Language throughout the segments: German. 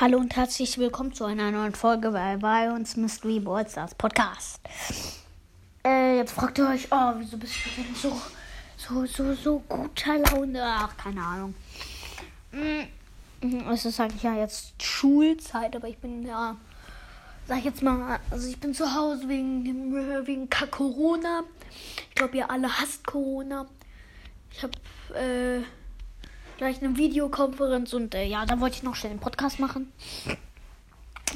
Hallo und herzlich willkommen zu einer neuen Folge bei, bei uns Mystery Ballstars Podcast. Äh, jetzt fragt ihr euch, oh, wieso bist du denn so, so, so, so guter Laune? Ach, keine Ahnung. Mm, Es ist eigentlich ja jetzt Schulzeit, aber ich bin ja, sag ich jetzt mal, also ich bin zu Hause wegen, wegen Corona. Ich glaube, ihr alle hasst Corona. Ich habe, äh, gleich eine Videokonferenz und äh, ja, da wollte ich noch schnell einen Podcast machen.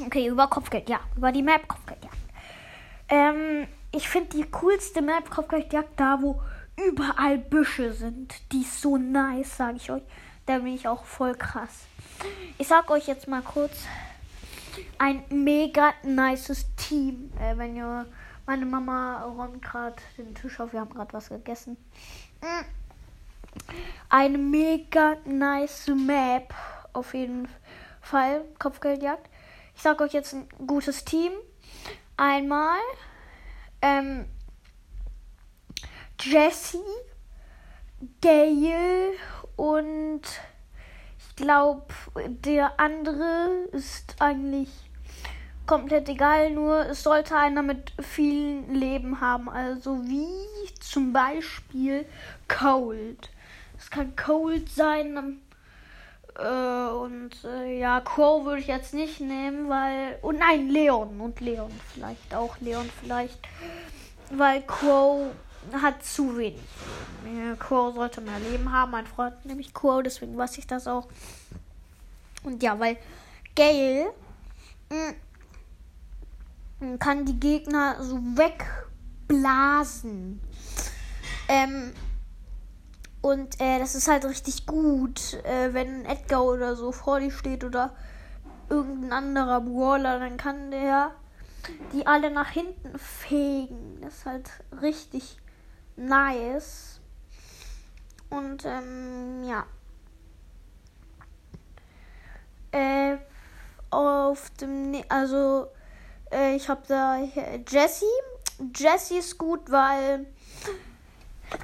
Okay, über Kopfgeld, ja, über die Map Kopfgeldjagd. Ähm, ich finde die coolste Map Kopfgeldjagd da, wo überall Büsche sind. Die ist so nice, sage ich euch. Da bin ich auch voll krass. Ich sag euch jetzt mal kurz ein mega nices Team. Äh, wenn ihr meine Mama räumt gerade den Tisch auf, wir haben gerade was gegessen. Mm eine mega nice Map. Auf jeden Fall. Kopfgeldjagd. Ich sag euch jetzt ein gutes Team. Einmal ähm, Jesse, Gail und ich glaube, der andere ist eigentlich komplett egal, nur es sollte einer mit vielen Leben haben. Also wie zum Beispiel Cold. Es kann Cold sein. ähm, Äh, und äh, ja, Crow würde ich jetzt nicht nehmen, weil. Und nein, Leon. Und Leon vielleicht. Auch Leon vielleicht. Weil Crow hat zu wenig. Crow sollte mehr Leben haben. Mein Freund nämlich Crow, deswegen weiß ich das auch. Und ja, weil Gale mh, kann die Gegner so wegblasen. Ähm, und äh, das ist halt richtig gut, äh, wenn Edgar oder so vor dir steht oder irgendein anderer Brawler, dann kann der die alle nach hinten fegen. Das ist halt richtig nice. Und ähm, ja. Äh, auf dem, ne also äh, ich habe da hier Jessie. Jessie ist gut, weil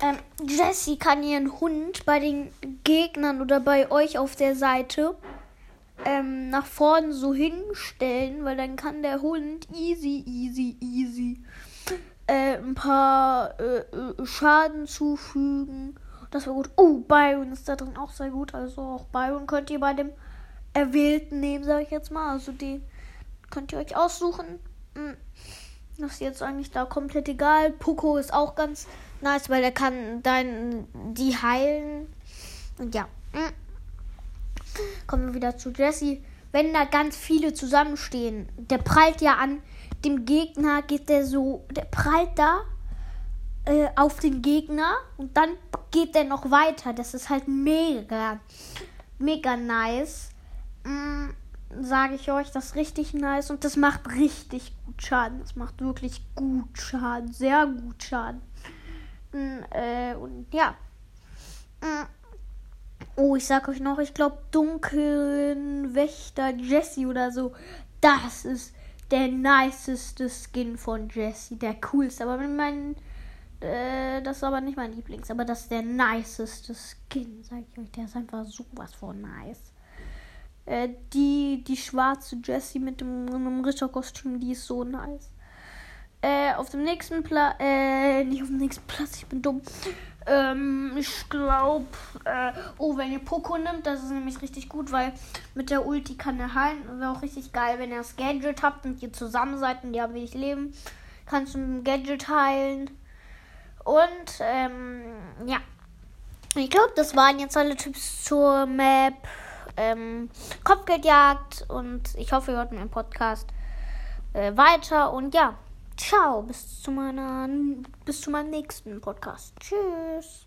ähm, Jessie kann ihren Hund bei den Gegnern oder bei euch auf der Seite ähm, nach vorne so hinstellen, weil dann kann der Hund easy, easy, easy äh, ein paar äh, äh, Schaden zufügen. Das war gut. Oh, Byron ist da drin auch sehr gut. Also auch Byron könnt ihr bei dem Erwählten nehmen, sage ich jetzt mal. Also die könnt ihr euch aussuchen. Hm. Das ist jetzt eigentlich da komplett egal. Poco ist auch ganz nice, weil er kann dann die heilen. Und ja. Mm. Kommen wir wieder zu Jesse. Wenn da ganz viele zusammenstehen, der prallt ja an dem Gegner, geht der so, der prallt da äh, auf den Gegner und dann geht der noch weiter. Das ist halt mega, mega nice. Mm, Sage ich euch, das ist richtig nice und das macht richtig gut Schaden. Das macht wirklich gut Schaden, sehr gut Schaden. Mm, äh, und ja. Mm. Oh, ich sag euch noch, ich glaube, dunklen Wächter Jesse oder so. Das ist der niceste Skin von Jesse. Der coolste. Aber wenn mein. Äh, das ist aber nicht mein Lieblings. Aber das ist der niceste Skin, sag ich euch. Der ist einfach sowas von nice. Äh, die, die schwarze Jessie mit dem, einem Ritterkostüm, die ist so nice. Äh, auf dem nächsten Platz, äh, nicht auf dem nächsten Platz, ich bin dumm. Ähm, ich glaube, äh, oh, wenn ihr Poco nimmt, das ist nämlich richtig gut, weil mit der Ulti kann er heilen. Ist auch richtig geil, wenn ihr das Gadget habt und ihr zusammen seid und ihr habt wenig Leben, kannst du mit dem Gadget heilen. Und, ähm, ja. Ich glaube, das waren jetzt alle Tipps zur Map, ähm, Kopfgeldjagd und ich hoffe, ihr hört im Podcast äh, weiter und ja. Ciao, bis zu meiner bis zu meinem nächsten Podcast. Tschüss.